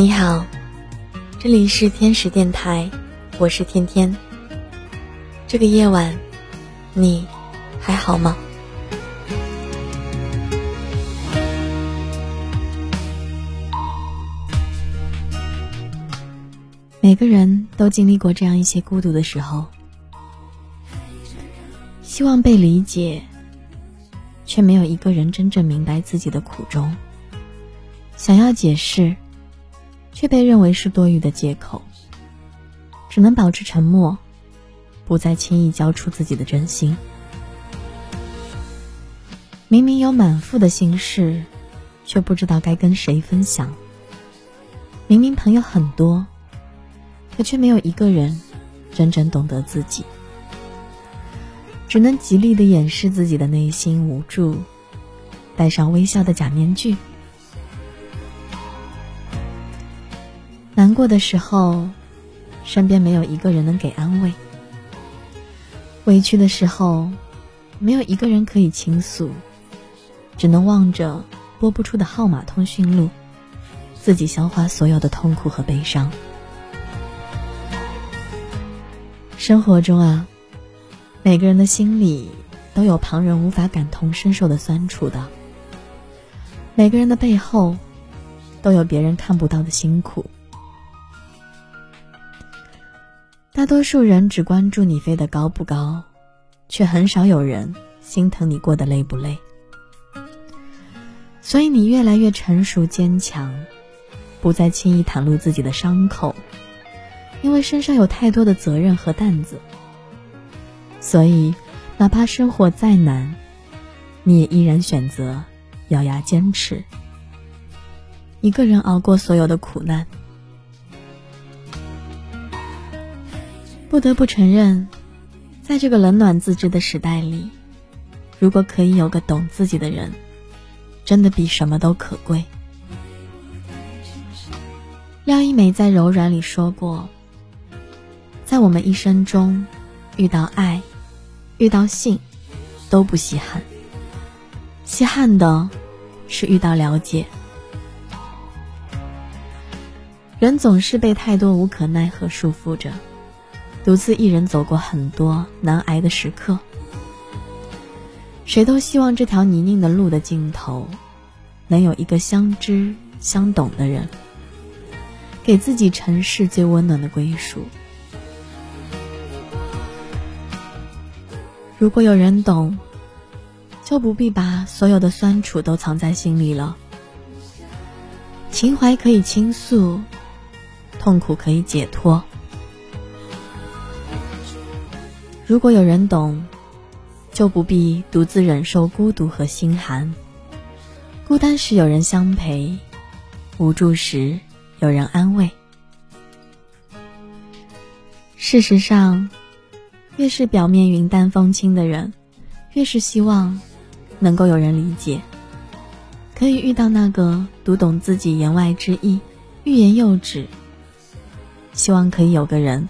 你好，这里是天使电台，我是天天。这个夜晚，你还好吗？每个人都经历过这样一些孤独的时候，希望被理解，却没有一个人真正明白自己的苦衷。想要解释，却被认为是多余的借口，只能保持沉默，不再轻易交出自己的真心。明明有满腹的心事，却不知道该跟谁分享。明明朋友很多。可却没有一个人真正懂得自己，只能极力的掩饰自己的内心无助，戴上微笑的假面具。难过的时候，身边没有一个人能给安慰；委屈的时候，没有一个人可以倾诉，只能望着拨不出的号码通讯录，自己消化所有的痛苦和悲伤。生活中啊，每个人的心里都有旁人无法感同身受的酸楚的。每个人的背后，都有别人看不到的辛苦。大多数人只关注你飞得高不高，却很少有人心疼你过得累不累。所以你越来越成熟坚强，不再轻易袒露自己的伤口。因为身上有太多的责任和担子，所以哪怕生活再难，你也依然选择咬牙坚持，一个人熬过所有的苦难。不得不承认，在这个冷暖自知的时代里，如果可以有个懂自己的人，真的比什么都可贵。廖一梅在《柔软》里说过。在我们一生中，遇到爱，遇到性，都不稀罕。稀罕的，是遇到了解。人总是被太多无可奈何束缚着，独自一人走过很多难挨的时刻。谁都希望这条泥泞的路的尽头，能有一个相知相懂的人，给自己尘世最温暖的归属。如果有人懂，就不必把所有的酸楚都藏在心里了。情怀可以倾诉，痛苦可以解脱。如果有人懂，就不必独自忍受孤独和心寒。孤单时有人相陪，无助时有人安慰。事实上。越是表面云淡风轻的人，越是希望能够有人理解，可以遇到那个读懂自己言外之意、欲言又止。希望可以有个人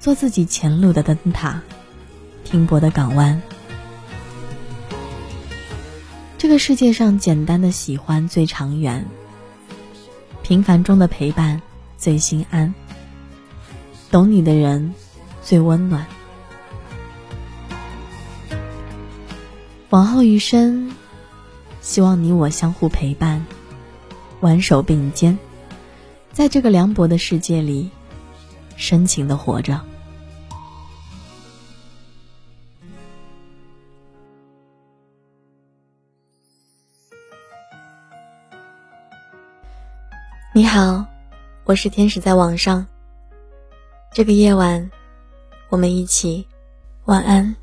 做自己前路的灯塔、停泊的港湾。这个世界上，简单的喜欢最长远，平凡中的陪伴最心安，懂你的人最温暖。往后余生，希望你我相互陪伴，挽手并肩，在这个凉薄的世界里，深情的活着。你好，我是天使，在网上。这个夜晚，我们一起晚安。